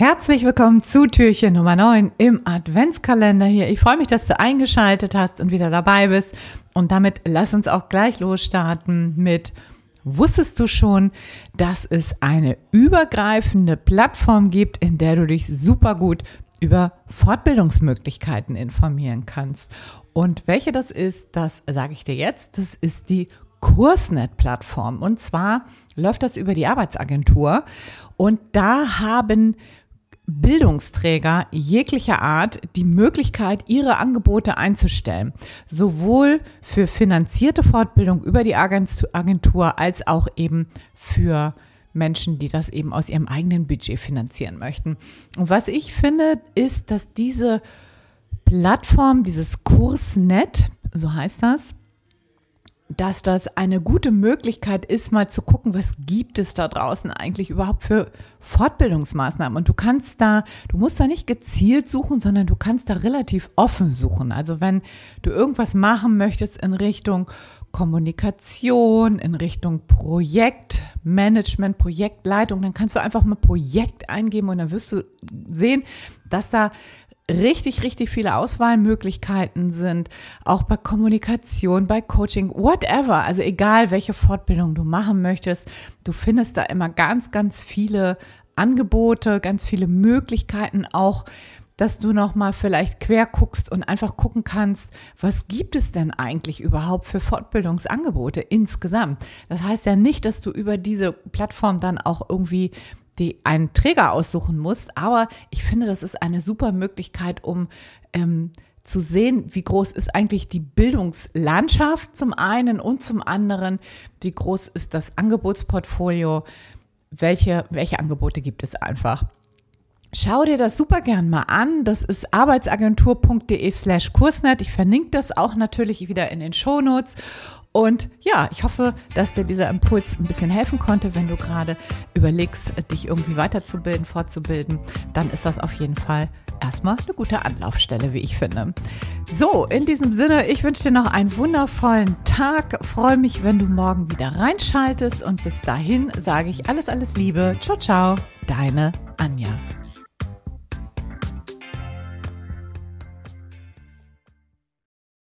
Herzlich willkommen zu Türchen Nummer 9 im Adventskalender hier. Ich freue mich, dass du eingeschaltet hast und wieder dabei bist. Und damit lass uns auch gleich losstarten mit Wusstest du schon, dass es eine übergreifende Plattform gibt, in der du dich super gut über Fortbildungsmöglichkeiten informieren kannst? Und welche das ist, das sage ich dir jetzt. Das ist die Kursnet-Plattform. Und zwar läuft das über die Arbeitsagentur. Und da haben Bildungsträger jeglicher Art die Möglichkeit, ihre Angebote einzustellen. Sowohl für finanzierte Fortbildung über die Agentur als auch eben für Menschen, die das eben aus ihrem eigenen Budget finanzieren möchten. Und was ich finde, ist, dass diese Plattform, dieses Kursnet, so heißt das, dass das eine gute Möglichkeit ist, mal zu gucken, was gibt es da draußen eigentlich überhaupt für Fortbildungsmaßnahmen. Und du kannst da, du musst da nicht gezielt suchen, sondern du kannst da relativ offen suchen. Also wenn du irgendwas machen möchtest in Richtung Kommunikation, in Richtung Projektmanagement, Projektleitung, dann kannst du einfach mal Projekt eingeben und dann wirst du sehen, dass da richtig, richtig viele Auswahlmöglichkeiten sind, auch bei Kommunikation, bei Coaching, whatever. Also egal, welche Fortbildung du machen möchtest, du findest da immer ganz, ganz viele Angebote, ganz viele Möglichkeiten auch, dass du noch mal vielleicht quer guckst und einfach gucken kannst, was gibt es denn eigentlich überhaupt für Fortbildungsangebote insgesamt. Das heißt ja nicht, dass du über diese Plattform dann auch irgendwie die einen Träger aussuchen musst. Aber ich finde, das ist eine super Möglichkeit, um ähm, zu sehen, wie groß ist eigentlich die Bildungslandschaft zum einen und zum anderen, wie groß ist das Angebotsportfolio, welche, welche Angebote gibt es einfach. Schau dir das super gern mal an. Das ist arbeitsagentur.de slash Kursnet. Ich verlinke das auch natürlich wieder in den Shownotes. Und ja, ich hoffe, dass dir dieser Impuls ein bisschen helfen konnte, wenn du gerade überlegst, dich irgendwie weiterzubilden, fortzubilden. Dann ist das auf jeden Fall erstmal eine gute Anlaufstelle, wie ich finde. So, in diesem Sinne, ich wünsche dir noch einen wundervollen Tag. Freue mich, wenn du morgen wieder reinschaltest. Und bis dahin sage ich alles, alles Liebe. Ciao, ciao. Deine Anja.